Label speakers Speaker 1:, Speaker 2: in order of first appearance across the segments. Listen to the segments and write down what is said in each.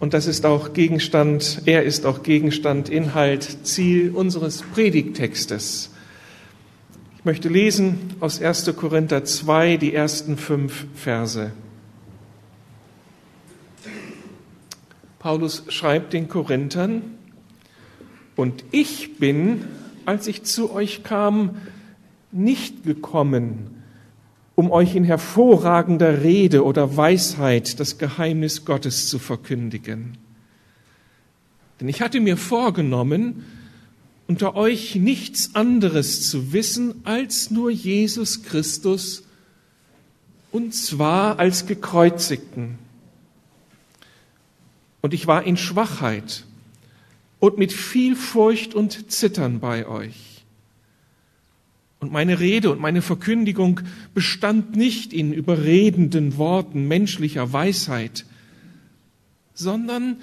Speaker 1: Und das ist auch Gegenstand, er ist auch Gegenstand, Inhalt, Ziel unseres Predigtextes. Ich möchte lesen aus 1. Korinther 2 die ersten fünf Verse. Paulus schreibt den Korinthern, und ich bin, als ich zu euch kam, nicht gekommen, um euch in hervorragender Rede oder Weisheit das Geheimnis Gottes zu verkündigen. Denn ich hatte mir vorgenommen, unter euch nichts anderes zu wissen als nur Jesus Christus, und zwar als gekreuzigten. Und ich war in Schwachheit und mit viel Furcht und Zittern bei euch. Und meine Rede und meine Verkündigung bestand nicht in überredenden Worten menschlicher Weisheit, sondern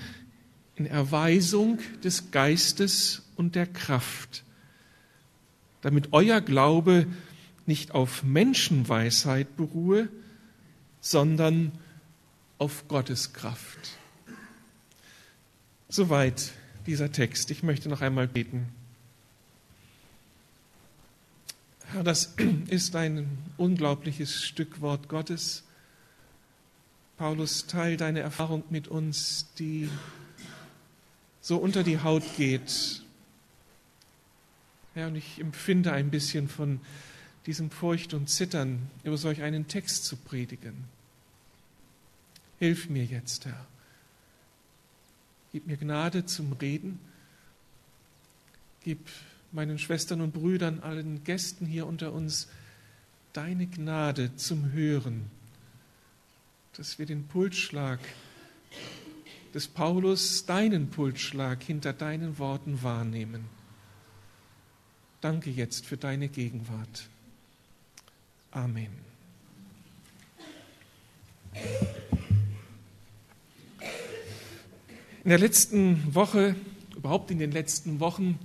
Speaker 1: in Erweisung des Geistes und der Kraft, damit euer Glaube nicht auf Menschenweisheit beruhe, sondern auf Gottes Kraft. Soweit dieser Text. Ich möchte noch einmal beten. Herr, das ist ein unglaubliches Stück Wort Gottes. Paulus, teil deine Erfahrung mit uns, die so unter die Haut geht. Herr, und ich empfinde ein bisschen von diesem Furcht und Zittern, über solch einen Text zu predigen. Hilf mir jetzt, Herr. Gib mir Gnade zum Reden. Gib meinen Schwestern und Brüdern, allen Gästen hier unter uns, deine Gnade zum Hören, dass wir den Pulsschlag des Paulus, deinen Pulsschlag hinter deinen Worten wahrnehmen. Danke jetzt für deine Gegenwart. Amen. In der letzten Woche, überhaupt in den letzten Wochen,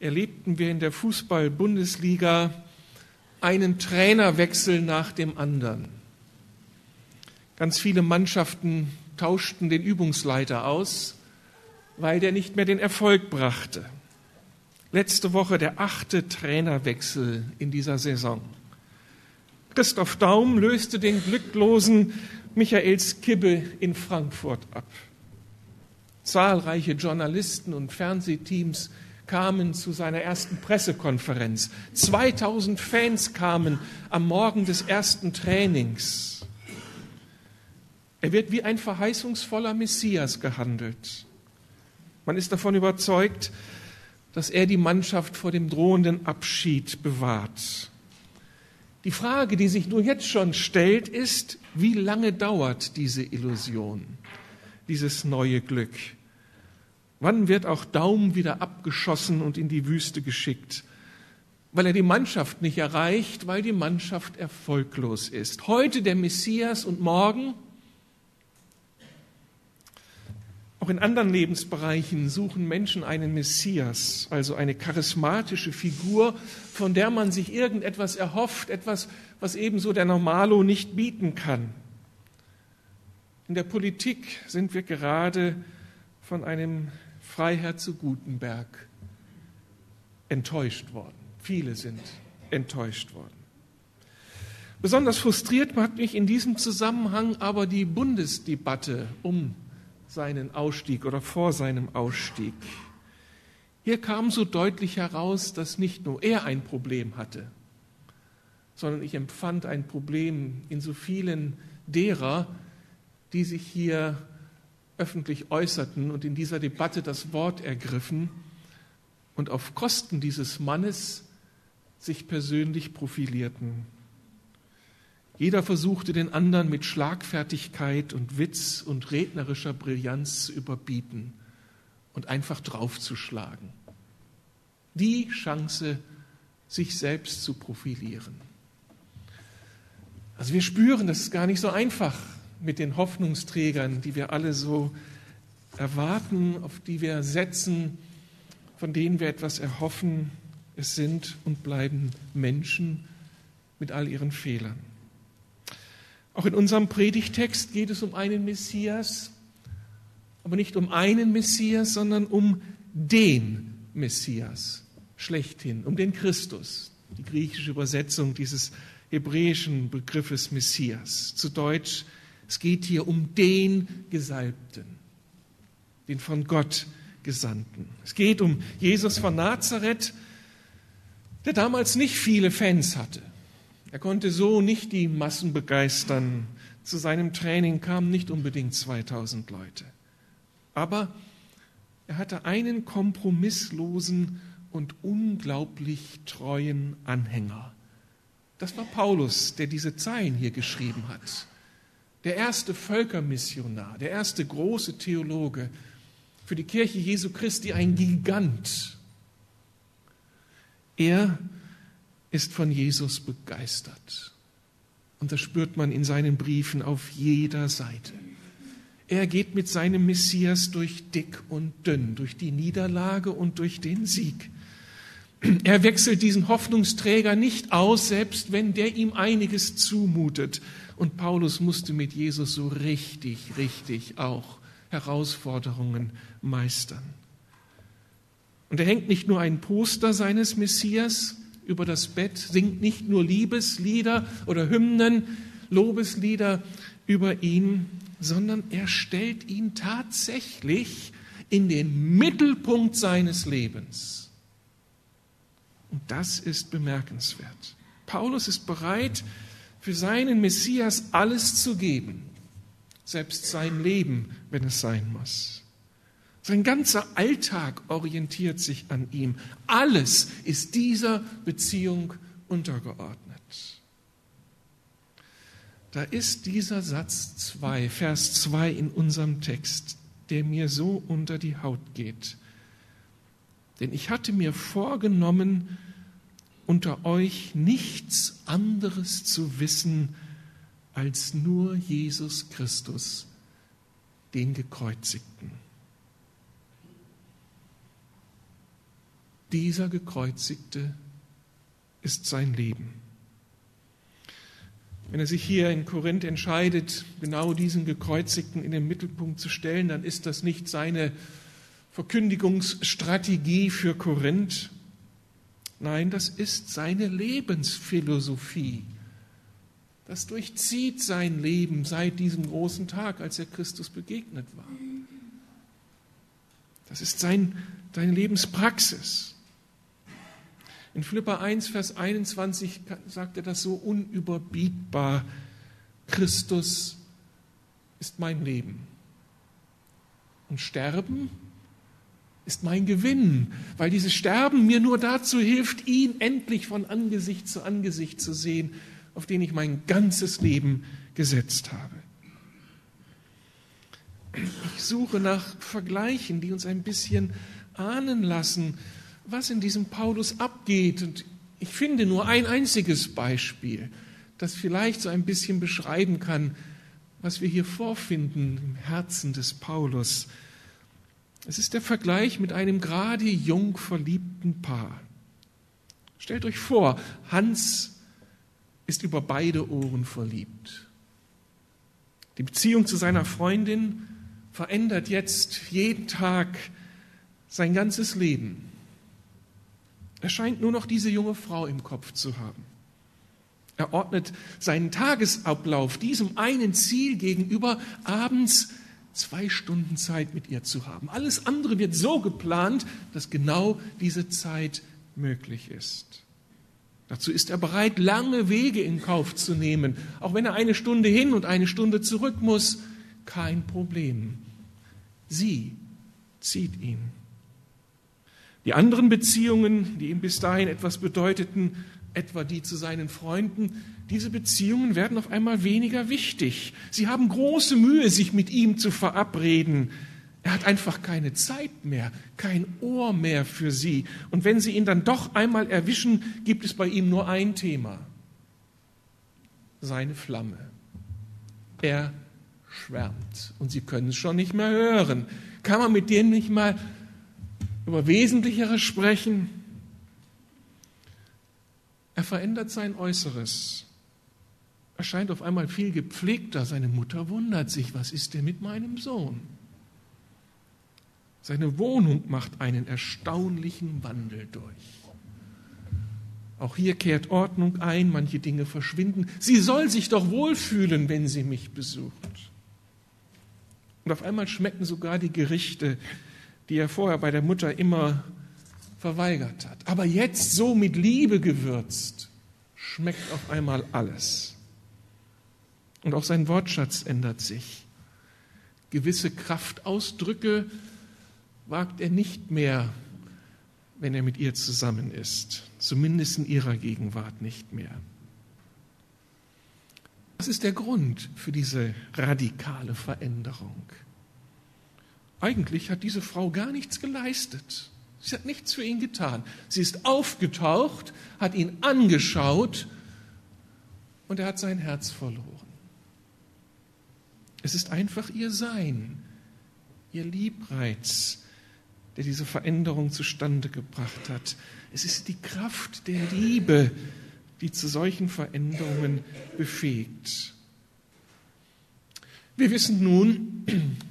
Speaker 1: erlebten wir in der Fußball-Bundesliga einen Trainerwechsel nach dem anderen. Ganz viele Mannschaften tauschten den Übungsleiter aus, weil der nicht mehr den Erfolg brachte. Letzte Woche der achte Trainerwechsel in dieser Saison. Christoph Daum löste den glücklosen Michael Skibbe in Frankfurt ab. Zahlreiche Journalisten und Fernsehteams kamen zu seiner ersten Pressekonferenz. 2000 Fans kamen am Morgen des ersten Trainings. Er wird wie ein verheißungsvoller Messias gehandelt. Man ist davon überzeugt, dass er die Mannschaft vor dem drohenden Abschied bewahrt. Die Frage, die sich nur jetzt schon stellt, ist, wie lange dauert diese Illusion, dieses neue Glück? Wann wird auch Daum wieder abgeschossen und in die Wüste geschickt? Weil er die Mannschaft nicht erreicht, weil die Mannschaft erfolglos ist. Heute der Messias und morgen Auch in anderen Lebensbereichen suchen Menschen einen Messias, also eine charismatische Figur, von der man sich irgendetwas erhofft, etwas, was ebenso der Normalo nicht bieten kann. In der Politik sind wir gerade von einem Freiherr zu Gutenberg enttäuscht worden. Viele sind enttäuscht worden. Besonders frustriert hat mich in diesem Zusammenhang aber die Bundesdebatte um seinen Ausstieg oder vor seinem Ausstieg. Hier kam so deutlich heraus, dass nicht nur er ein Problem hatte, sondern ich empfand ein Problem in so vielen derer, die sich hier öffentlich äußerten und in dieser Debatte das Wort ergriffen und auf Kosten dieses Mannes sich persönlich profilierten. Jeder versuchte den anderen mit Schlagfertigkeit und Witz und rednerischer Brillanz zu überbieten und einfach draufzuschlagen. Die Chance, sich selbst zu profilieren. Also wir spüren, das ist gar nicht so einfach mit den Hoffnungsträgern, die wir alle so erwarten, auf die wir setzen, von denen wir etwas erhoffen. Es sind und bleiben Menschen mit all ihren Fehlern. Auch in unserem Predigtext geht es um einen Messias, aber nicht um einen Messias, sondern um den Messias schlechthin, um den Christus, die griechische Übersetzung dieses hebräischen Begriffes Messias. Zu Deutsch, es geht hier um den Gesalbten, den von Gott Gesandten. Es geht um Jesus von Nazareth, der damals nicht viele Fans hatte. Er konnte so nicht die Massen begeistern. Zu seinem Training kamen nicht unbedingt 2000 Leute. Aber er hatte einen kompromisslosen und unglaublich treuen Anhänger. Das war Paulus, der diese Zeilen hier geschrieben hat. Der erste Völkermissionar, der erste große Theologe, für die Kirche Jesu Christi ein Gigant. Er ist von Jesus begeistert. Und das spürt man in seinen Briefen auf jeder Seite. Er geht mit seinem Messias durch dick und dünn, durch die Niederlage und durch den Sieg. Er wechselt diesen Hoffnungsträger nicht aus, selbst wenn der ihm einiges zumutet. Und Paulus musste mit Jesus so richtig, richtig auch Herausforderungen meistern. Und er hängt nicht nur ein Poster seines Messias über das Bett, singt nicht nur Liebeslieder oder Hymnen, Lobeslieder über ihn, sondern er stellt ihn tatsächlich in den Mittelpunkt seines Lebens. Und das ist bemerkenswert. Paulus ist bereit, für seinen Messias alles zu geben, selbst sein Leben, wenn es sein muss. Sein ganzer Alltag orientiert sich an ihm. Alles ist dieser Beziehung untergeordnet. Da ist dieser Satz 2, Vers 2 in unserem Text, der mir so unter die Haut geht. Denn ich hatte mir vorgenommen, unter euch nichts anderes zu wissen als nur Jesus Christus, den Gekreuzigten. Dieser Gekreuzigte ist sein Leben. Wenn er sich hier in Korinth entscheidet, genau diesen Gekreuzigten in den Mittelpunkt zu stellen, dann ist das nicht seine Verkündigungsstrategie für Korinth. Nein, das ist seine Lebensphilosophie. Das durchzieht sein Leben seit diesem großen Tag, als er Christus begegnet war. Das ist sein, seine Lebenspraxis. In Philippa 1, Vers 21 sagt er das so unüberbietbar. Christus ist mein Leben. Und Sterben ist mein Gewinn, weil dieses Sterben mir nur dazu hilft, ihn endlich von Angesicht zu Angesicht zu sehen, auf den ich mein ganzes Leben gesetzt habe. Ich suche nach Vergleichen, die uns ein bisschen ahnen lassen, was in diesem Paulus abgeht. Und ich finde nur ein einziges Beispiel, das vielleicht so ein bisschen beschreiben kann, was wir hier vorfinden im Herzen des Paulus. Es ist der Vergleich mit einem gerade jung verliebten Paar. Stellt euch vor, Hans ist über beide Ohren verliebt. Die Beziehung zu seiner Freundin verändert jetzt jeden Tag sein ganzes Leben. Er scheint nur noch diese junge Frau im Kopf zu haben. Er ordnet seinen Tagesablauf diesem einen Ziel gegenüber, abends zwei Stunden Zeit mit ihr zu haben. Alles andere wird so geplant, dass genau diese Zeit möglich ist. Dazu ist er bereit, lange Wege in Kauf zu nehmen, auch wenn er eine Stunde hin und eine Stunde zurück muss. Kein Problem. Sie zieht ihn. Die anderen Beziehungen, die ihm bis dahin etwas bedeuteten, etwa die zu seinen Freunden, diese Beziehungen werden auf einmal weniger wichtig. Sie haben große Mühe, sich mit ihm zu verabreden. Er hat einfach keine Zeit mehr, kein Ohr mehr für sie. Und wenn sie ihn dann doch einmal erwischen, gibt es bei ihm nur ein Thema. Seine Flamme. Er schwärmt und sie können es schon nicht mehr hören. Kann man mit denen nicht mal über Wesentlicheres sprechen. Er verändert sein Äußeres. Er scheint auf einmal viel gepflegter. Seine Mutter wundert sich, was ist denn mit meinem Sohn? Seine Wohnung macht einen erstaunlichen Wandel durch. Auch hier kehrt Ordnung ein, manche Dinge verschwinden. Sie soll sich doch wohlfühlen, wenn sie mich besucht. Und auf einmal schmecken sogar die Gerichte, die er vorher bei der Mutter immer verweigert hat. Aber jetzt so mit Liebe gewürzt, schmeckt auf einmal alles. Und auch sein Wortschatz ändert sich. Gewisse Kraftausdrücke wagt er nicht mehr, wenn er mit ihr zusammen ist, zumindest in ihrer Gegenwart nicht mehr. Was ist der Grund für diese radikale Veränderung? Eigentlich hat diese Frau gar nichts geleistet. Sie hat nichts für ihn getan. Sie ist aufgetaucht, hat ihn angeschaut und er hat sein Herz verloren. Es ist einfach ihr Sein, ihr Liebreiz, der diese Veränderung zustande gebracht hat. Es ist die Kraft der Liebe, die zu solchen Veränderungen befähigt. Wir wissen nun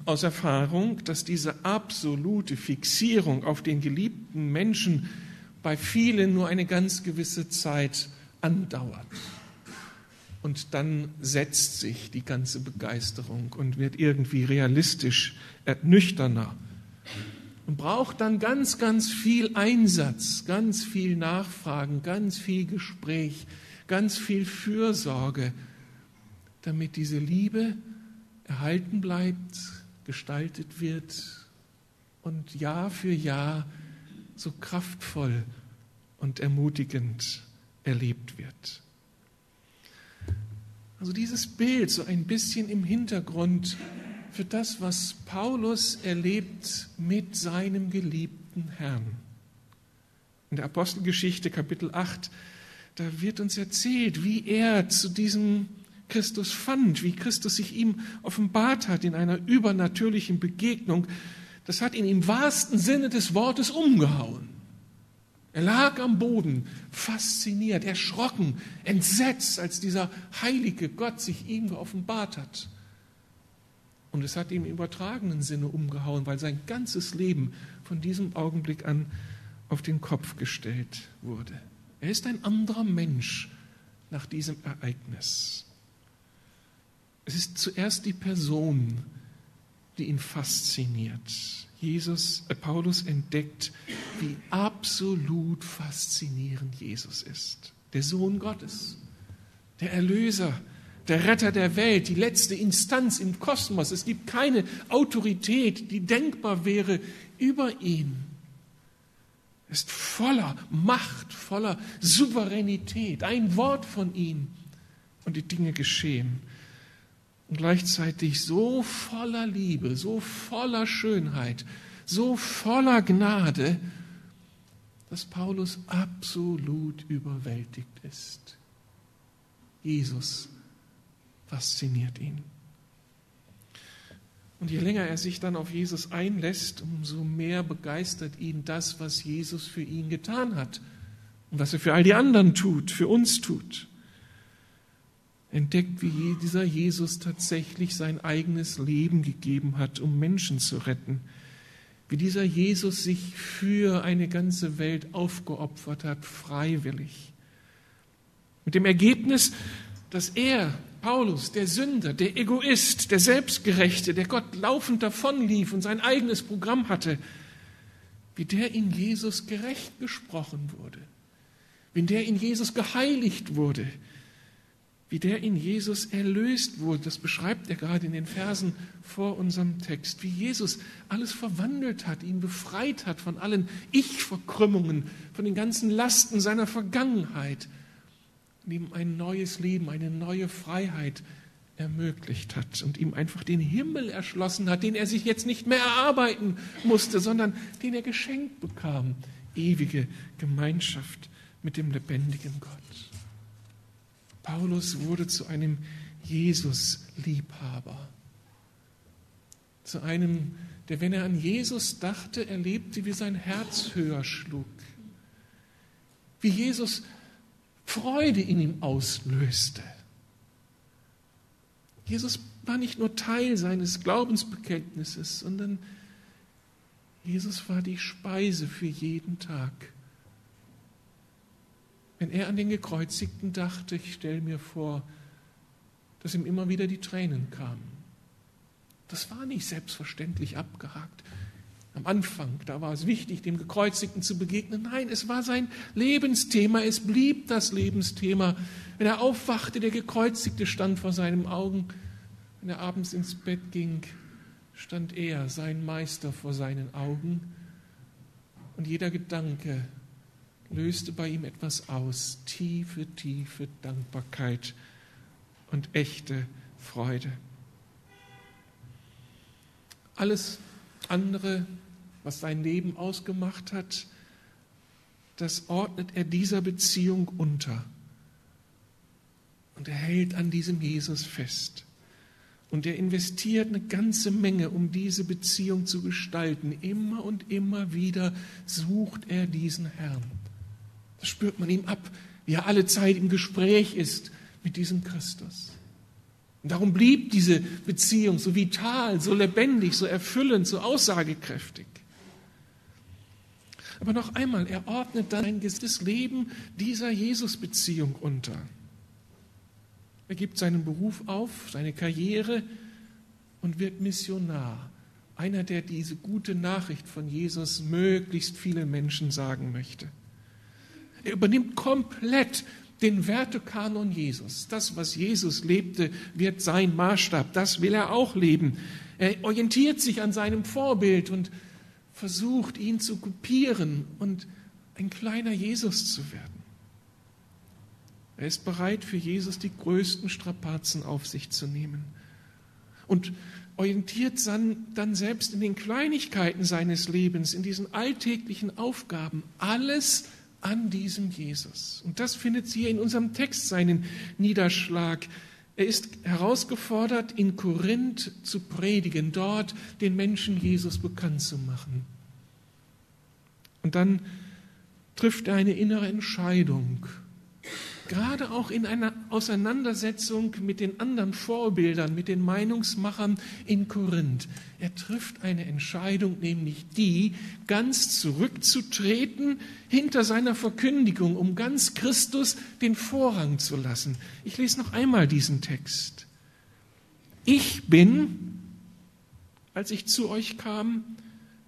Speaker 1: aus Erfahrung, dass diese absolute Fixierung auf den geliebten Menschen bei vielen nur eine ganz gewisse Zeit andauert. Und dann setzt sich die ganze Begeisterung und wird irgendwie realistisch, nüchterner und braucht dann ganz, ganz viel Einsatz, ganz viel Nachfragen, ganz viel Gespräch, ganz viel Fürsorge, damit diese Liebe erhalten bleibt, gestaltet wird und Jahr für Jahr so kraftvoll und ermutigend erlebt wird. Also dieses Bild so ein bisschen im Hintergrund für das, was Paulus erlebt mit seinem geliebten Herrn. In der Apostelgeschichte Kapitel 8, da wird uns erzählt, wie er zu diesem Christus fand, wie Christus sich ihm offenbart hat in einer übernatürlichen Begegnung. Das hat ihn im wahrsten Sinne des Wortes umgehauen. Er lag am Boden, fasziniert, erschrocken, entsetzt, als dieser heilige Gott sich ihm geoffenbart hat. Und es hat ihm im übertragenen Sinne umgehauen, weil sein ganzes Leben von diesem Augenblick an auf den Kopf gestellt wurde. Er ist ein anderer Mensch nach diesem Ereignis. Es ist zuerst die Person, die ihn fasziniert. Jesus, äh, Paulus entdeckt, wie absolut faszinierend Jesus ist. Der Sohn Gottes, der Erlöser, der Retter der Welt, die letzte Instanz im Kosmos. Es gibt keine Autorität, die denkbar wäre über ihn. Er ist voller Macht, voller Souveränität. Ein Wort von ihm und die Dinge geschehen. Und gleichzeitig so voller Liebe, so voller Schönheit, so voller Gnade, dass Paulus absolut überwältigt ist. Jesus fasziniert ihn. Und je länger er sich dann auf Jesus einlässt, umso mehr begeistert ihn das, was Jesus für ihn getan hat und was er für all die anderen tut, für uns tut. Entdeckt, wie dieser Jesus tatsächlich sein eigenes Leben gegeben hat, um Menschen zu retten. Wie dieser Jesus sich für eine ganze Welt aufgeopfert hat, freiwillig. Mit dem Ergebnis, dass er Paulus, der Sünder, der Egoist, der Selbstgerechte, der Gott laufend davonlief und sein eigenes Programm hatte, wie der in Jesus gerecht gesprochen wurde, wie der in Jesus geheiligt wurde, wie der in Jesus erlöst wurde. Das beschreibt er gerade in den Versen vor unserem Text, wie Jesus alles verwandelt hat, ihn befreit hat von allen Ich-Verkrümmungen, von den ganzen Lasten seiner Vergangenheit und ihm ein neues Leben, eine neue Freiheit ermöglicht hat und ihm einfach den Himmel erschlossen hat, den er sich jetzt nicht mehr erarbeiten musste, sondern den er geschenkt bekam. Ewige Gemeinschaft mit dem lebendigen Gott. Paulus wurde zu einem Jesus-Liebhaber, zu einem, der, wenn er an Jesus dachte, erlebte, wie sein Herz höher schlug, wie Jesus Freude in ihm auslöste. Jesus war nicht nur Teil seines Glaubensbekenntnisses, sondern Jesus war die Speise für jeden Tag. Wenn er an den Gekreuzigten dachte, ich stelle mir vor, dass ihm immer wieder die Tränen kamen. Das war nicht selbstverständlich abgehakt. Am Anfang, da war es wichtig, dem Gekreuzigten zu begegnen. Nein, es war sein Lebensthema, es blieb das Lebensthema. Wenn er aufwachte, der Gekreuzigte stand vor seinen Augen. Wenn er abends ins Bett ging, stand er, sein Meister, vor seinen Augen. Und jeder Gedanke löste bei ihm etwas aus. Tiefe, tiefe Dankbarkeit und echte Freude. Alles andere, was sein Leben ausgemacht hat, das ordnet er dieser Beziehung unter. Und er hält an diesem Jesus fest. Und er investiert eine ganze Menge, um diese Beziehung zu gestalten. Immer und immer wieder sucht er diesen Herrn. Das spürt man ihm ab, wie er alle Zeit im Gespräch ist mit diesem Christus. Und darum blieb diese Beziehung so vital, so lebendig, so erfüllend, so aussagekräftig. Aber noch einmal, er ordnet dann ein gesamtes Leben dieser Jesus-Beziehung unter. Er gibt seinen Beruf auf, seine Karriere und wird Missionar. Einer, der diese gute Nachricht von Jesus möglichst vielen Menschen sagen möchte. Er übernimmt komplett den Wertekanon Jesus. Das, was Jesus lebte, wird sein Maßstab. Das will er auch leben. Er orientiert sich an seinem Vorbild und versucht, ihn zu kopieren und ein kleiner Jesus zu werden. Er ist bereit, für Jesus die größten Strapazen auf sich zu nehmen und orientiert dann selbst in den Kleinigkeiten seines Lebens, in diesen alltäglichen Aufgaben, alles an diesem Jesus. Und das findet hier in unserem Text seinen Niederschlag. Er ist herausgefordert, in Korinth zu predigen, dort den Menschen Jesus bekannt zu machen. Und dann trifft er eine innere Entscheidung gerade auch in einer Auseinandersetzung mit den anderen Vorbildern, mit den Meinungsmachern in Korinth. Er trifft eine Entscheidung, nämlich die, ganz zurückzutreten hinter seiner Verkündigung, um ganz Christus den Vorrang zu lassen. Ich lese noch einmal diesen Text. Ich bin, als ich zu euch kam,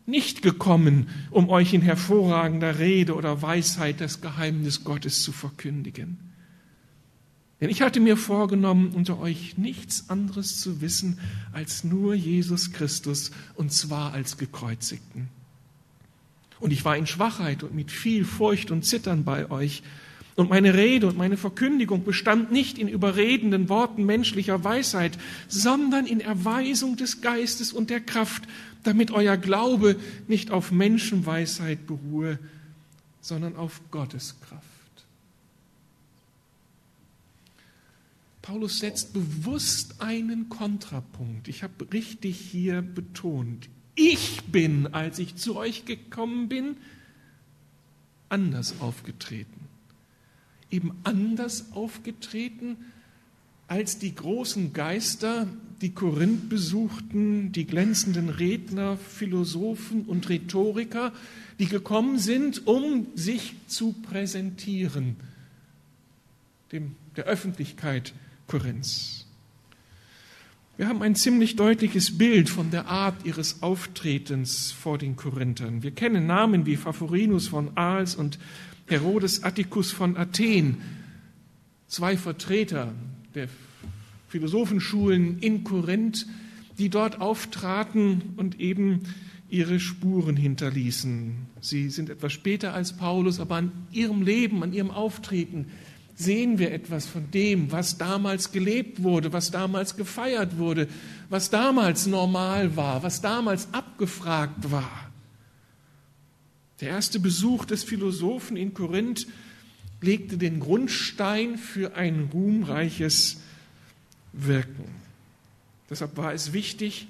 Speaker 1: nicht gekommen, um euch in hervorragender Rede oder Weisheit das Geheimnis Gottes zu verkündigen. Denn ich hatte mir vorgenommen, unter euch nichts anderes zu wissen als nur Jesus Christus, und zwar als gekreuzigten. Und ich war in Schwachheit und mit viel Furcht und Zittern bei euch. Und meine Rede und meine Verkündigung bestand nicht in überredenden Worten menschlicher Weisheit, sondern in Erweisung des Geistes und der Kraft, damit euer Glaube nicht auf Menschenweisheit beruhe, sondern auf Gottes Kraft. Paulus setzt bewusst einen Kontrapunkt. Ich habe richtig hier betont. Ich bin, als ich zu euch gekommen bin, anders aufgetreten. Eben anders aufgetreten als die großen Geister, die Korinth besuchten, die glänzenden Redner, Philosophen und Rhetoriker, die gekommen sind, um sich zu präsentieren, dem, der Öffentlichkeit Korinths. Wir haben ein ziemlich deutliches Bild von der Art ihres Auftretens vor den Korinthern. Wir kennen Namen wie Favorinus von Aals und Herodes Atticus von Athen, zwei Vertreter der Philosophenschulen in Korinth, die dort auftraten und eben ihre Spuren hinterließen. Sie sind etwas später als Paulus, aber an ihrem Leben, an ihrem Auftreten sehen wir etwas von dem, was damals gelebt wurde, was damals gefeiert wurde, was damals normal war, was damals abgefragt war. Der erste Besuch des Philosophen in Korinth legte den Grundstein für ein ruhmreiches Wirken. Deshalb war es wichtig,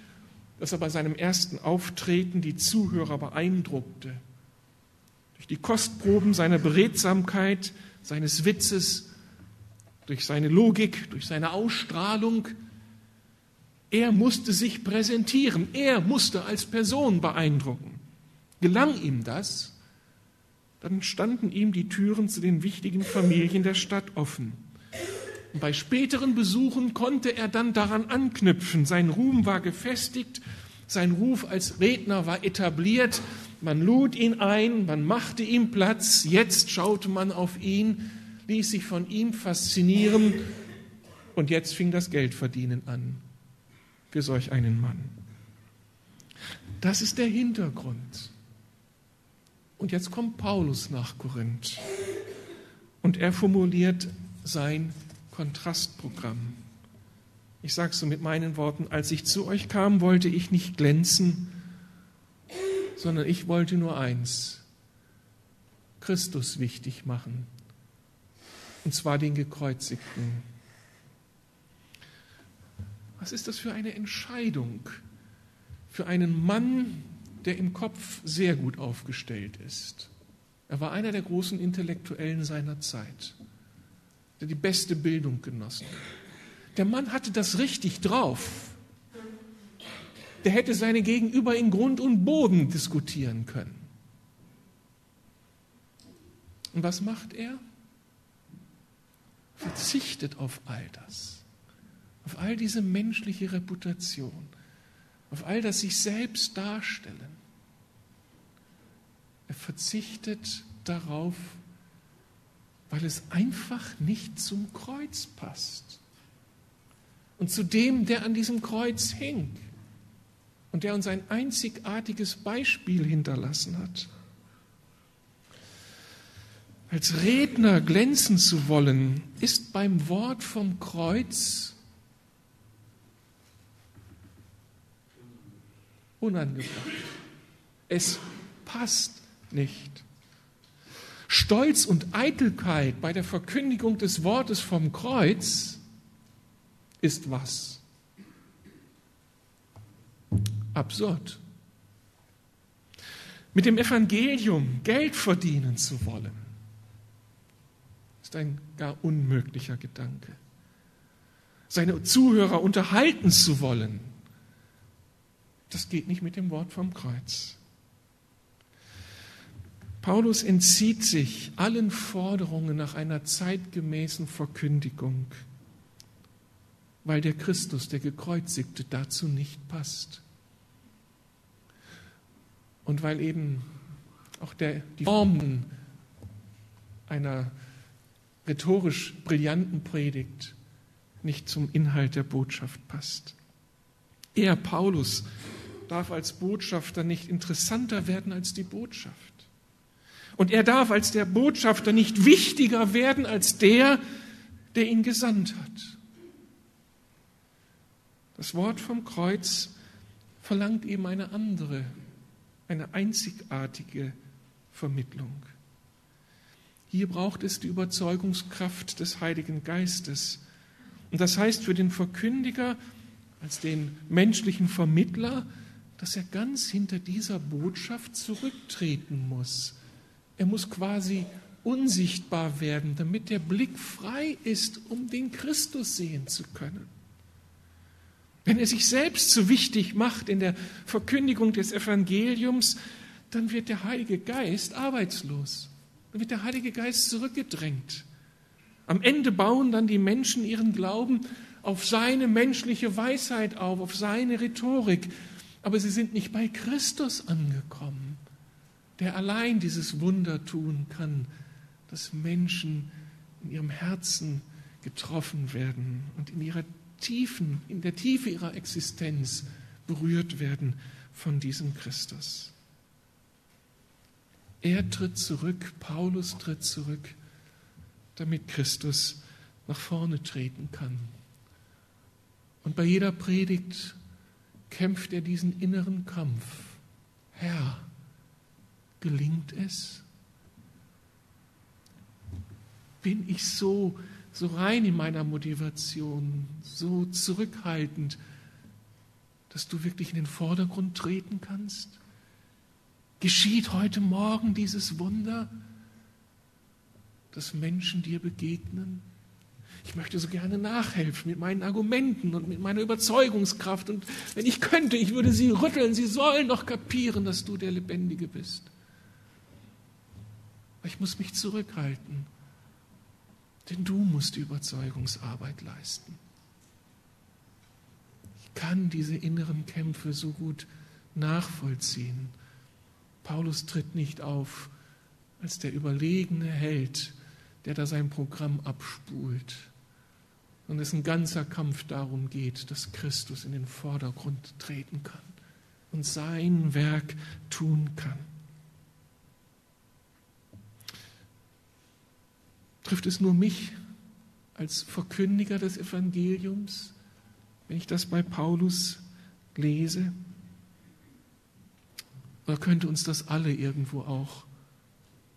Speaker 1: dass er bei seinem ersten Auftreten die Zuhörer beeindruckte. Durch die Kostproben seiner Beredsamkeit, seines Witzes, durch seine Logik, durch seine Ausstrahlung. Er musste sich präsentieren, er musste als Person beeindrucken. Gelang ihm das, dann standen ihm die Türen zu den wichtigen Familien der Stadt offen. Und bei späteren Besuchen konnte er dann daran anknüpfen. Sein Ruhm war gefestigt, sein Ruf als Redner war etabliert. Man lud ihn ein, man machte ihm Platz. Jetzt schaute man auf ihn, ließ sich von ihm faszinieren. Und jetzt fing das Geldverdienen an für solch einen Mann. Das ist der Hintergrund. Und jetzt kommt Paulus nach Korinth und er formuliert sein Kontrastprogramm. Ich sage so mit meinen Worten, als ich zu euch kam, wollte ich nicht glänzen, sondern ich wollte nur eins, Christus wichtig machen, und zwar den gekreuzigten. Was ist das für eine Entscheidung für einen Mann, der im Kopf sehr gut aufgestellt ist? Er war einer der großen Intellektuellen seiner Zeit der die beste Bildung genossen. Der Mann hatte das richtig drauf. Der hätte seine Gegenüber in Grund und Boden diskutieren können. Und was macht er? Verzichtet auf all das, auf all diese menschliche Reputation, auf all das sich selbst darstellen. Er verzichtet darauf, weil es einfach nicht zum Kreuz passt. Und zu dem, der an diesem Kreuz hing und der uns ein einzigartiges Beispiel hinterlassen hat. Als Redner glänzen zu wollen, ist beim Wort vom Kreuz unangebracht. Es passt nicht. Stolz und Eitelkeit bei der Verkündigung des Wortes vom Kreuz ist was? Absurd. Mit dem Evangelium Geld verdienen zu wollen, ist ein gar unmöglicher Gedanke. Seine Zuhörer unterhalten zu wollen, das geht nicht mit dem Wort vom Kreuz. Paulus entzieht sich allen Forderungen nach einer zeitgemäßen Verkündigung, weil der Christus, der gekreuzigte, dazu nicht passt. Und weil eben auch der, die Formen einer rhetorisch brillanten Predigt nicht zum Inhalt der Botschaft passt. Er, Paulus, darf als Botschafter nicht interessanter werden als die Botschaft. Und er darf als der Botschafter nicht wichtiger werden als der, der ihn gesandt hat. Das Wort vom Kreuz verlangt eben eine andere, eine einzigartige Vermittlung. Hier braucht es die Überzeugungskraft des Heiligen Geistes. Und das heißt für den Verkündiger als den menschlichen Vermittler, dass er ganz hinter dieser Botschaft zurücktreten muss er muss quasi unsichtbar werden, damit der Blick frei ist, um den Christus sehen zu können. Wenn er sich selbst so wichtig macht in der Verkündigung des Evangeliums, dann wird der Heilige Geist arbeitslos. Dann wird der Heilige Geist zurückgedrängt. Am Ende bauen dann die Menschen ihren Glauben auf seine menschliche Weisheit auf, auf seine Rhetorik. Aber sie sind nicht bei Christus angekommen der allein dieses Wunder tun kann, dass Menschen in ihrem Herzen getroffen werden und in ihrer Tiefen, in der Tiefe ihrer Existenz berührt werden von diesem Christus. Er tritt zurück, Paulus tritt zurück, damit Christus nach vorne treten kann. Und bei jeder Predigt kämpft er diesen inneren Kampf. Herr, Gelingt es? Bin ich so, so rein in meiner Motivation, so zurückhaltend, dass du wirklich in den Vordergrund treten kannst? Geschieht heute Morgen dieses Wunder, dass Menschen dir begegnen? ich möchte so gerne nachhelfen mit meinen Argumenten und mit meiner Überzeugungskraft. Und wenn ich könnte, ich würde sie rütteln. Sie sollen doch kapieren, dass du der Lebendige bist. Aber ich muss mich zurückhalten, denn du musst die Überzeugungsarbeit leisten. Ich kann diese inneren Kämpfe so gut nachvollziehen. Paulus tritt nicht auf als der überlegene Held, der da sein Programm abspult. Und es ein ganzer Kampf darum geht, dass Christus in den Vordergrund treten kann und sein Werk tun kann. Trifft es nur mich als Verkündiger des Evangeliums, wenn ich das bei Paulus lese? Oder könnte uns das alle irgendwo auch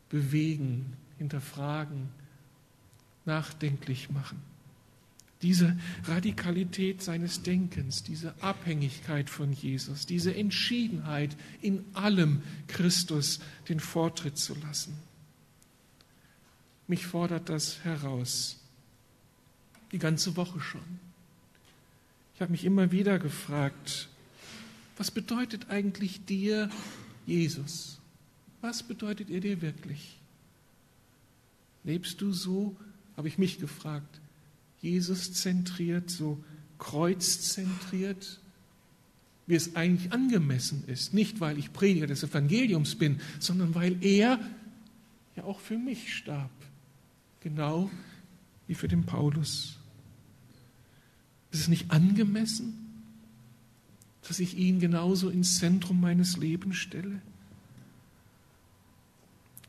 Speaker 1: bewegen, hinterfragen, nachdenklich machen? Diese Radikalität seines Denkens, diese Abhängigkeit von Jesus, diese Entschiedenheit, in allem Christus den Vortritt zu lassen. Mich fordert das heraus, die ganze Woche schon. Ich habe mich immer wieder gefragt, was bedeutet eigentlich dir Jesus? Was bedeutet er dir wirklich? Lebst du so, habe ich mich gefragt, Jesus zentriert, so kreuzzentriert, wie es eigentlich angemessen ist. Nicht, weil ich Prediger des Evangeliums bin, sondern weil er ja auch für mich starb. Genau wie für den Paulus. Ist es nicht angemessen, dass ich ihn genauso ins Zentrum meines Lebens stelle?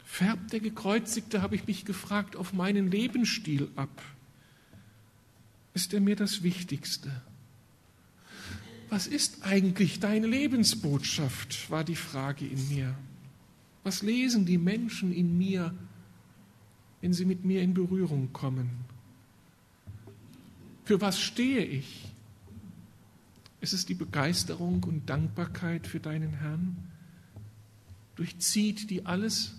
Speaker 1: Färbt der Gekreuzigte, habe ich mich gefragt, auf meinen Lebensstil ab? ist er mir das Wichtigste. Was ist eigentlich deine Lebensbotschaft, war die Frage in mir. Was lesen die Menschen in mir, wenn sie mit mir in Berührung kommen? Für was stehe ich? Ist es die Begeisterung und Dankbarkeit für deinen Herrn? Durchzieht die alles,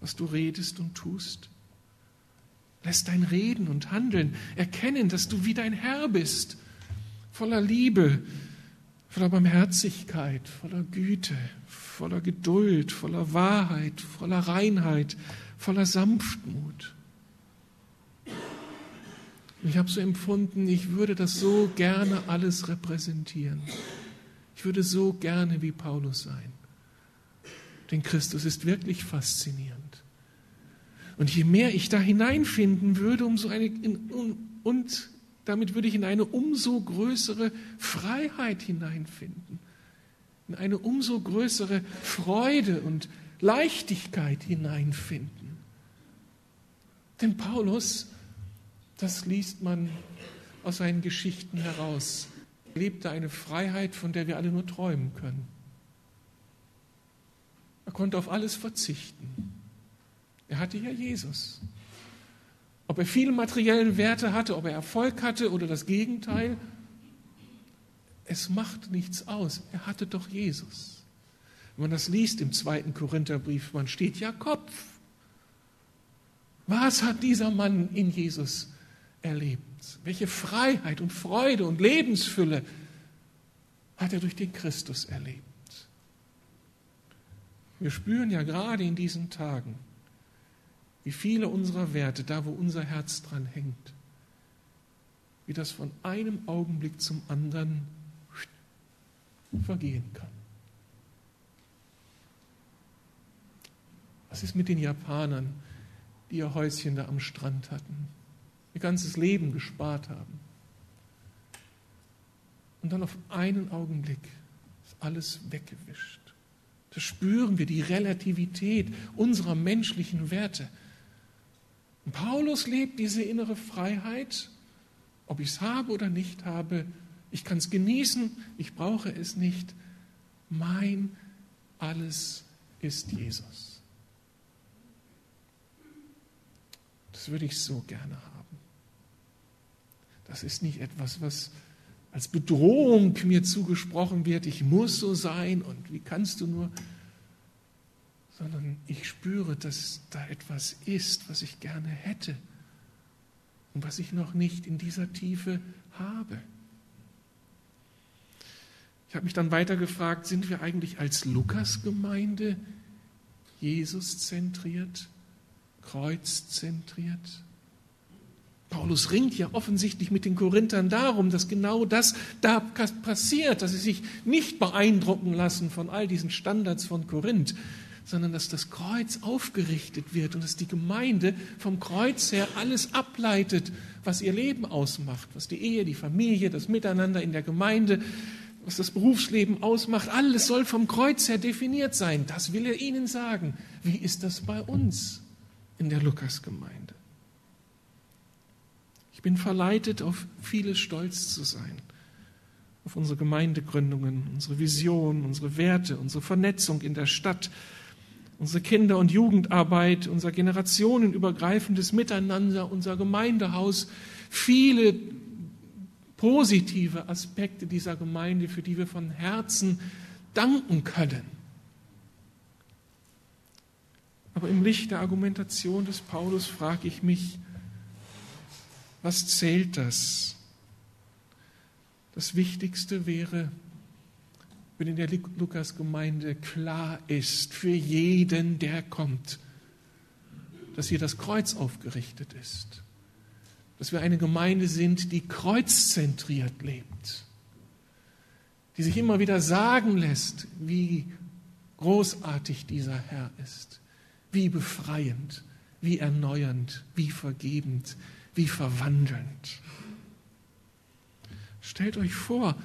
Speaker 1: was du redest und tust? Lässt dein Reden und Handeln erkennen, dass du wie dein Herr bist, voller Liebe, voller Barmherzigkeit, voller Güte, voller Geduld, voller Wahrheit, voller Reinheit, voller Sanftmut. ich habe so empfunden, ich würde das so gerne alles repräsentieren. Ich würde so gerne wie Paulus sein. Denn Christus ist wirklich faszinierend. Und je mehr ich da hineinfinden würde, umso eine, in, und damit würde ich in eine umso größere Freiheit hineinfinden, in eine umso größere Freude und Leichtigkeit hineinfinden. Denn Paulus, das liest man aus seinen Geschichten heraus, lebte eine Freiheit, von der wir alle nur träumen können. Er konnte auf alles verzichten. Er hatte ja Jesus. Ob er viele materielle Werte hatte, ob er Erfolg hatte oder das Gegenteil, es macht nichts aus. Er hatte doch Jesus. Wenn man das liest im zweiten Korintherbrief, man steht ja Kopf. Was hat dieser Mann in Jesus erlebt? Welche Freiheit und Freude und Lebensfülle hat er durch den Christus erlebt? Wir spüren ja gerade in diesen Tagen, wie viele unserer Werte, da wo unser Herz dran hängt, wie das von einem Augenblick zum anderen vergehen kann. Was ist mit den Japanern, die ihr Häuschen da am Strand hatten, ihr ganzes Leben gespart haben? Und dann auf einen Augenblick ist alles weggewischt. Da spüren wir die Relativität unserer menschlichen Werte. Und Paulus lebt diese innere Freiheit, ob ich es habe oder nicht habe. Ich kann es genießen, ich brauche es nicht. Mein alles ist Jesus. Das würde ich so gerne haben. Das ist nicht etwas, was als Bedrohung mir zugesprochen wird, ich muss so sein und wie kannst du nur sondern ich spüre, dass da etwas ist, was ich gerne hätte. und was ich noch nicht in dieser Tiefe habe. Ich habe mich dann weiter gefragt, sind wir eigentlich als Lukas-Gemeinde Jesus zentriert, Kreuz zentriert? Paulus ringt ja offensichtlich mit den Korinthern darum, dass genau das da passiert, dass sie sich nicht beeindrucken lassen von all diesen Standards von Korinth, sondern dass das Kreuz aufgerichtet wird und dass die Gemeinde vom Kreuz her alles ableitet, was ihr Leben ausmacht, was die Ehe, die Familie, das Miteinander in der Gemeinde, was das Berufsleben ausmacht, alles soll vom Kreuz her definiert sein. Das will er ihnen sagen. Wie ist das bei uns in der Lukasgemeinde? Ich bin verleitet, auf vieles stolz zu sein. Auf unsere Gemeindegründungen, unsere Vision, unsere Werte, unsere Vernetzung in der Stadt, unsere Kinder- und Jugendarbeit, unser generationenübergreifendes Miteinander, unser Gemeindehaus, viele positive Aspekte dieser Gemeinde, für die wir von Herzen danken können. Aber im Licht der Argumentation des Paulus frage ich mich, was zählt das? Das Wichtigste wäre, wenn in der Lukas-Gemeinde klar ist, für jeden, der kommt, dass hier das Kreuz aufgerichtet ist. Dass wir eine Gemeinde sind, die kreuzzentriert lebt. Die sich immer wieder sagen lässt, wie großartig dieser Herr ist. Wie befreiend, wie erneuernd, wie vergebend, wie verwandelnd. Stellt euch vor,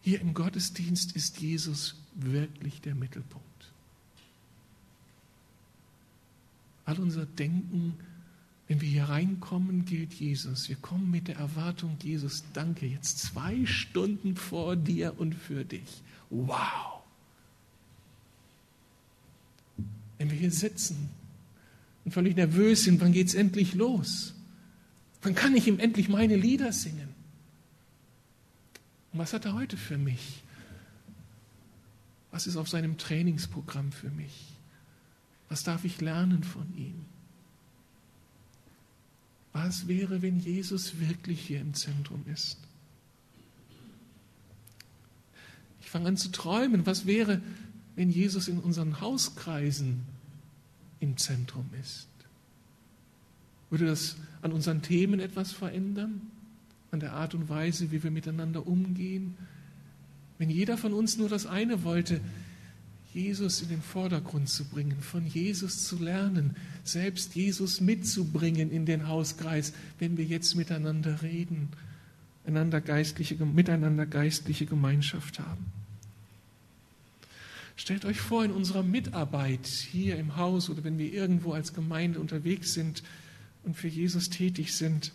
Speaker 1: hier im Gottesdienst ist Jesus wirklich der Mittelpunkt. All unser Denken, wenn wir hier reinkommen, gilt Jesus. Wir kommen mit der Erwartung, Jesus, danke, jetzt zwei Stunden vor dir und für dich. Wow! Wenn wir hier sitzen und völlig nervös sind, wann geht es endlich los? Wann kann ich ihm endlich meine Lieder singen? Und was hat er heute für mich? Was ist auf seinem Trainingsprogramm für mich? Was darf ich lernen von ihm? Was wäre, wenn Jesus wirklich hier im Zentrum ist? Ich fange an zu träumen. Was wäre, wenn Jesus in unseren Hauskreisen im Zentrum ist? Würde das an unseren Themen etwas verändern? an der Art und Weise, wie wir miteinander umgehen. Wenn jeder von uns nur das eine wollte, Jesus in den Vordergrund zu bringen, von Jesus zu lernen, selbst Jesus mitzubringen in den Hauskreis, wenn wir jetzt miteinander reden, einander geistliche, miteinander geistliche Gemeinschaft haben. Stellt euch vor, in unserer Mitarbeit hier im Haus oder wenn wir irgendwo als Gemeinde unterwegs sind und für Jesus tätig sind,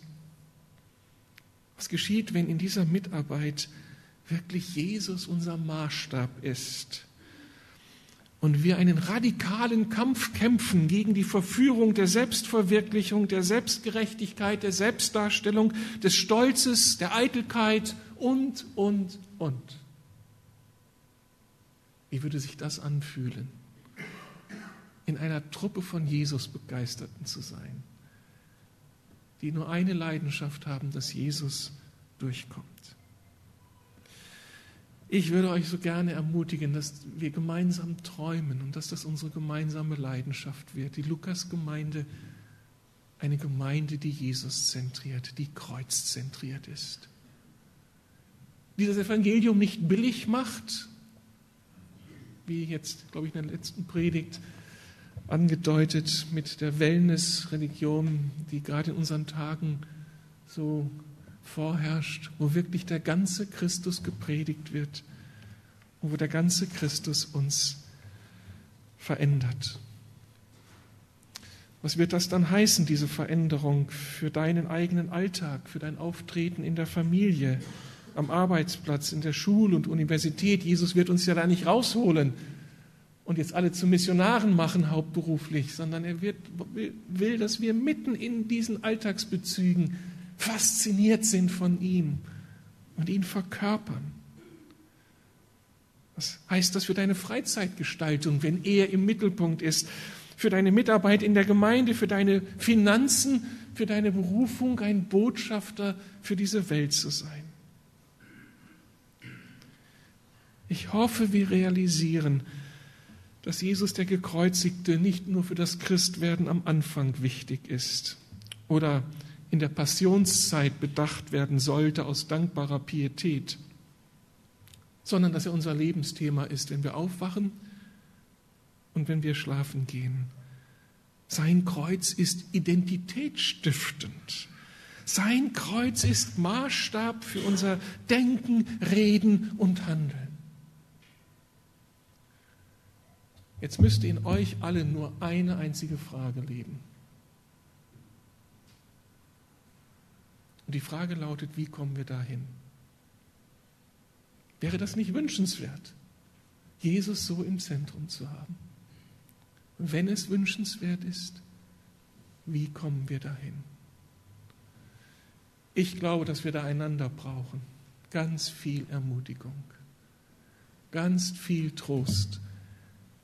Speaker 1: was geschieht, wenn in dieser Mitarbeit wirklich Jesus unser Maßstab ist? Und wir einen radikalen Kampf kämpfen gegen die Verführung der Selbstverwirklichung, der Selbstgerechtigkeit, der Selbstdarstellung, des Stolzes, der Eitelkeit und, und, und. Wie würde sich das anfühlen, in einer Truppe von Jesus Begeisterten zu sein? die nur eine Leidenschaft haben, dass Jesus durchkommt. Ich würde euch so gerne ermutigen, dass wir gemeinsam träumen und dass das unsere gemeinsame Leidenschaft wird. Die Lukas-Gemeinde, eine Gemeinde, die Jesus zentriert, die kreuzzentriert ist. Die das Evangelium nicht billig macht, wie jetzt, glaube ich, in der letzten Predigt angedeutet mit der Wellness-Religion, die gerade in unseren Tagen so vorherrscht, wo wirklich der ganze Christus gepredigt wird und wo der ganze Christus uns verändert. Was wird das dann heißen, diese Veränderung für deinen eigenen Alltag, für dein Auftreten in der Familie, am Arbeitsplatz, in der Schule und Universität? Jesus wird uns ja da nicht rausholen und jetzt alle zu Missionaren machen hauptberuflich, sondern er wird, will, dass wir mitten in diesen Alltagsbezügen fasziniert sind von ihm und ihn verkörpern. Was heißt das für deine Freizeitgestaltung, wenn er im Mittelpunkt ist? Für deine Mitarbeit in der Gemeinde, für deine Finanzen, für deine Berufung, ein Botschafter für diese Welt zu sein. Ich hoffe, wir realisieren, dass Jesus der Gekreuzigte nicht nur für das Christwerden am Anfang wichtig ist oder in der Passionszeit bedacht werden sollte aus dankbarer Pietät, sondern dass er unser Lebensthema ist, wenn wir aufwachen und wenn wir schlafen gehen. Sein Kreuz ist identitätsstiftend. Sein Kreuz ist Maßstab für unser Denken, Reden und Handeln. Jetzt müsste in euch alle nur eine einzige Frage leben. Und die Frage lautet, wie kommen wir dahin? Wäre das nicht wünschenswert, Jesus so im Zentrum zu haben? Wenn es wünschenswert ist, wie kommen wir dahin? Ich glaube, dass wir da einander brauchen. Ganz viel Ermutigung, ganz viel Trost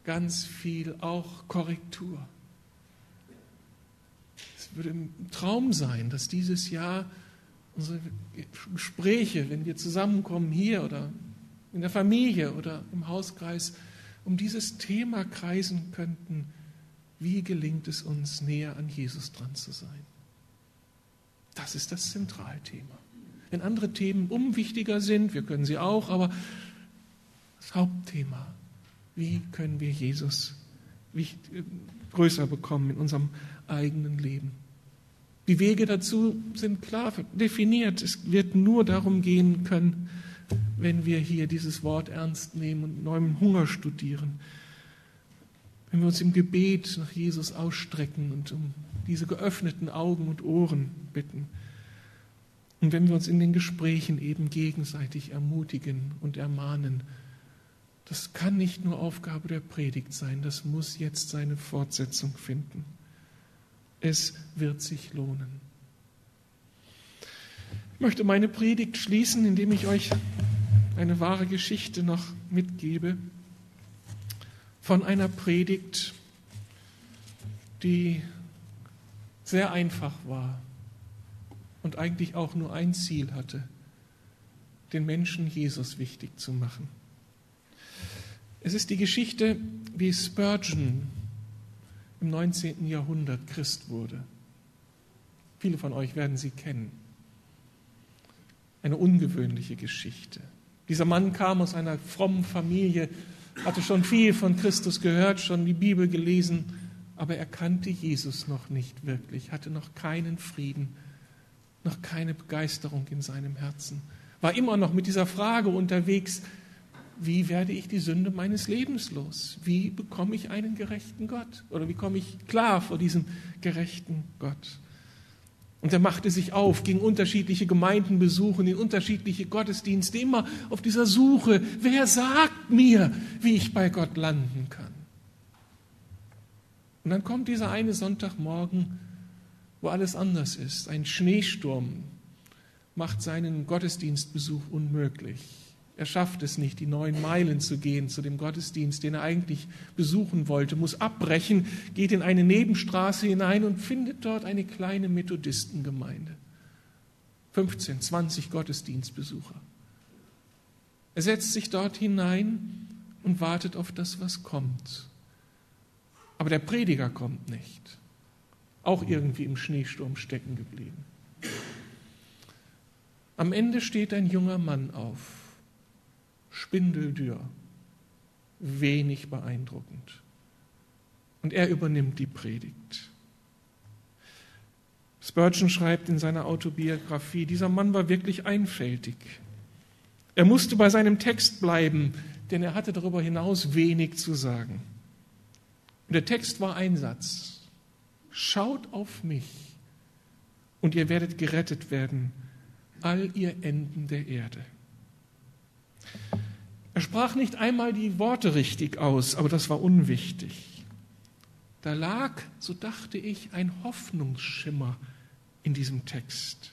Speaker 1: ganz viel auch Korrektur. Es würde ein Traum sein, dass dieses Jahr unsere Gespräche, wenn wir zusammenkommen hier oder in der Familie oder im Hauskreis, um dieses Thema kreisen könnten, wie gelingt es uns, näher an Jesus dran zu sein. Das ist das Zentralthema. Wenn andere Themen unwichtiger sind, wir können sie auch, aber das Hauptthema wie können wir Jesus größer bekommen in unserem eigenen Leben? Die Wege dazu sind klar definiert. Es wird nur darum gehen können, wenn wir hier dieses Wort ernst nehmen und neuem Hunger studieren. Wenn wir uns im Gebet nach Jesus ausstrecken und um diese geöffneten Augen und Ohren bitten. Und wenn wir uns in den Gesprächen eben gegenseitig ermutigen und ermahnen das kann nicht nur Aufgabe der Predigt sein, das muss jetzt seine Fortsetzung finden. Es wird sich lohnen. Ich möchte meine Predigt schließen, indem ich euch eine wahre Geschichte noch mitgebe von einer Predigt, die sehr einfach war und eigentlich auch nur ein Ziel hatte, den Menschen Jesus wichtig zu machen. Es ist die Geschichte, wie Spurgeon im 19. Jahrhundert Christ wurde. Viele von euch werden sie kennen. Eine ungewöhnliche Geschichte. Dieser Mann kam aus einer frommen Familie, hatte schon viel von Christus gehört, schon die Bibel gelesen, aber er kannte Jesus noch nicht wirklich, hatte noch keinen Frieden, noch keine Begeisterung in seinem Herzen, war immer noch mit dieser Frage unterwegs, wie werde ich die Sünde meines Lebens los? Wie bekomme ich einen gerechten Gott? Oder wie komme ich klar vor diesem gerechten Gott? Und er machte sich auf, ging unterschiedliche Gemeinden besuchen, in unterschiedliche Gottesdienste, immer auf dieser Suche, wer sagt mir, wie ich bei Gott landen kann? Und dann kommt dieser eine Sonntagmorgen, wo alles anders ist. Ein Schneesturm macht seinen Gottesdienstbesuch unmöglich. Er schafft es nicht, die neun Meilen zu gehen zu dem Gottesdienst, den er eigentlich besuchen wollte, muss abbrechen, geht in eine Nebenstraße hinein und findet dort eine kleine Methodistengemeinde. 15, 20 Gottesdienstbesucher. Er setzt sich dort hinein und wartet auf das, was kommt. Aber der Prediger kommt nicht. Auch irgendwie im Schneesturm stecken geblieben. Am Ende steht ein junger Mann auf spindeldürr, wenig beeindruckend. Und er übernimmt die Predigt. Spurgeon schreibt in seiner Autobiografie, dieser Mann war wirklich einfältig. Er musste bei seinem Text bleiben, denn er hatte darüber hinaus wenig zu sagen. Und der Text war ein Satz. Schaut auf mich und ihr werdet gerettet werden, all ihr Enden der Erde. Er sprach nicht einmal die Worte richtig aus, aber das war unwichtig. Da lag, so dachte ich, ein Hoffnungsschimmer in diesem Text.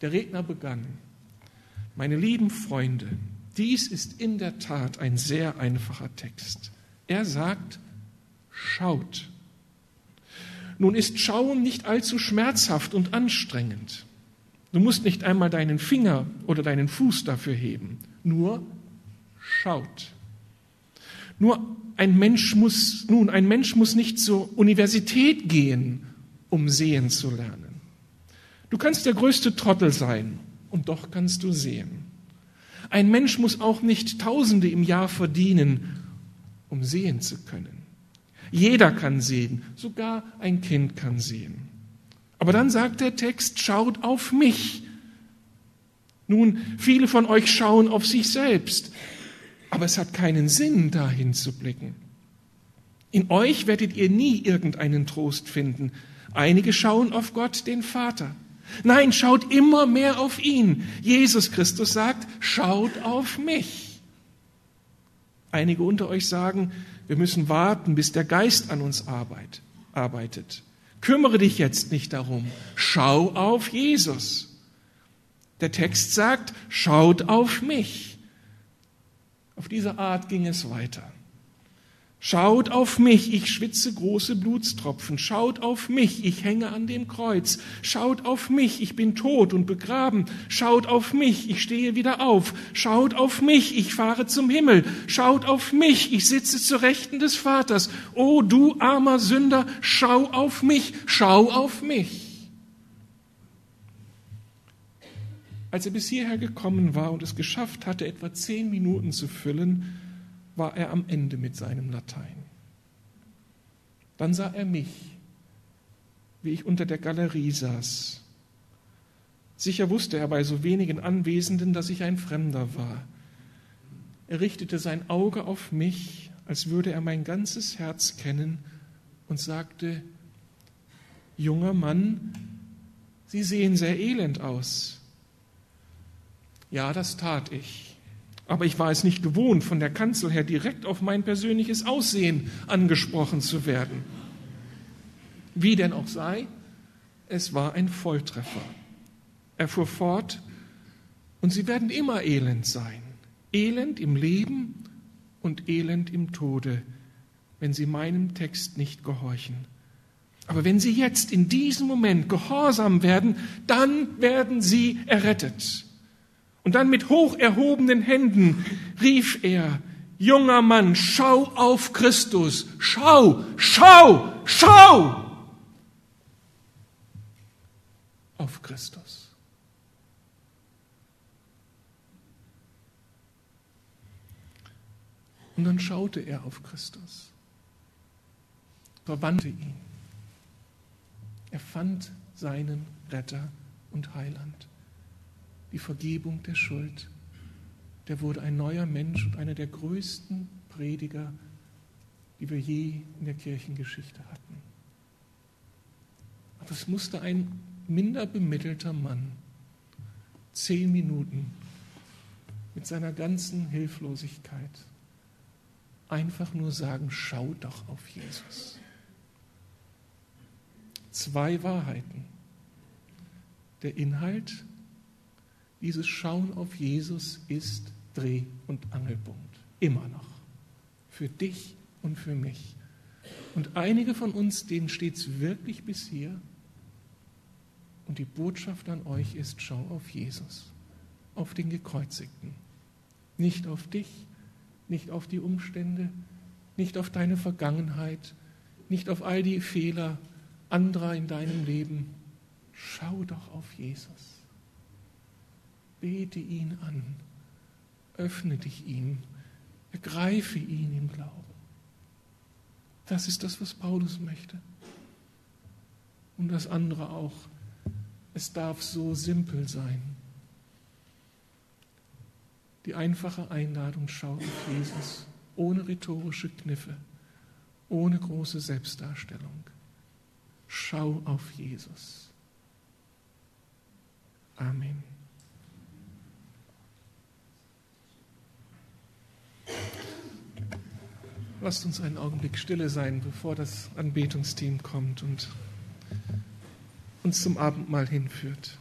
Speaker 1: Der Redner begann, meine lieben Freunde, dies ist in der Tat ein sehr einfacher Text. Er sagt, schaut. Nun ist Schauen nicht allzu schmerzhaft und anstrengend. Du musst nicht einmal deinen Finger oder deinen Fuß dafür heben. Nur schaut. Nur ein Mensch muss, nun, ein Mensch muss nicht zur Universität gehen, um sehen zu lernen. Du kannst der größte Trottel sein und doch kannst du sehen. Ein Mensch muss auch nicht Tausende im Jahr verdienen, um sehen zu können. Jeder kann sehen, sogar ein Kind kann sehen. Aber dann sagt der Text, schaut auf mich. Nun, viele von euch schauen auf sich selbst, aber es hat keinen Sinn, dahin zu blicken. In euch werdet ihr nie irgendeinen Trost finden. Einige schauen auf Gott, den Vater. Nein, schaut immer mehr auf ihn. Jesus Christus sagt, schaut auf mich. Einige unter euch sagen, wir müssen warten, bis der Geist an uns arbeitet. Kümmere dich jetzt nicht darum. Schau auf Jesus. Der Text sagt, schaut auf mich. Auf diese Art ging es weiter. Schaut auf mich, ich schwitze große Blutstropfen. Schaut auf mich, ich hänge an dem Kreuz. Schaut auf mich, ich bin tot und begraben. Schaut auf mich, ich stehe wieder auf. Schaut auf mich, ich fahre zum Himmel. Schaut auf mich, ich sitze zur Rechten des Vaters. O du armer Sünder, schau auf mich, schau auf mich. Als er bis hierher gekommen war und es geschafft hatte, etwa zehn Minuten zu füllen, war er am Ende mit seinem Latein. Dann sah er mich, wie ich unter der Galerie saß. Sicher wusste er bei so wenigen Anwesenden, dass ich ein Fremder war. Er richtete sein Auge auf mich, als würde er mein ganzes Herz kennen, und sagte, Junger Mann, Sie sehen sehr elend aus. Ja, das tat ich. Aber ich war es nicht gewohnt, von der Kanzel her direkt auf mein persönliches Aussehen angesprochen zu werden. Wie denn auch sei, es war ein Volltreffer. Er fuhr fort, und sie werden immer elend sein. Elend im Leben und elend im Tode, wenn sie meinem Text nicht gehorchen. Aber wenn sie jetzt in diesem Moment gehorsam werden, dann werden sie errettet. Und dann mit hoch erhobenen Händen rief er, junger Mann, schau auf Christus, schau, schau, schau auf Christus. Und dann schaute er auf Christus, verwandte ihn. Er fand seinen Retter und Heiland die Vergebung der Schuld. Der wurde ein neuer Mensch und einer der größten Prediger, die wir je in der Kirchengeschichte hatten. Aber es musste ein minder bemittelter Mann zehn Minuten mit seiner ganzen Hilflosigkeit einfach nur sagen, schau doch auf Jesus. Zwei Wahrheiten. Der Inhalt dieses Schauen auf Jesus ist Dreh- und Angelpunkt. Immer noch. Für dich und für mich. Und einige von uns, denen steht es wirklich bis hier. Und die Botschaft an euch ist, schau auf Jesus, auf den Gekreuzigten. Nicht auf dich, nicht auf die Umstände, nicht auf deine Vergangenheit, nicht auf all die Fehler anderer in deinem Leben. Schau doch auf Jesus. Bete ihn an, öffne dich ihm, ergreife ihn im Glauben. Das ist das, was Paulus möchte. Und das andere auch. Es darf so simpel sein. Die einfache Einladung, schau auf Jesus, ohne rhetorische Kniffe, ohne große Selbstdarstellung. Schau auf Jesus. Amen. Lasst uns einen Augenblick stille sein, bevor das Anbetungsteam kommt und uns zum Abendmahl hinführt.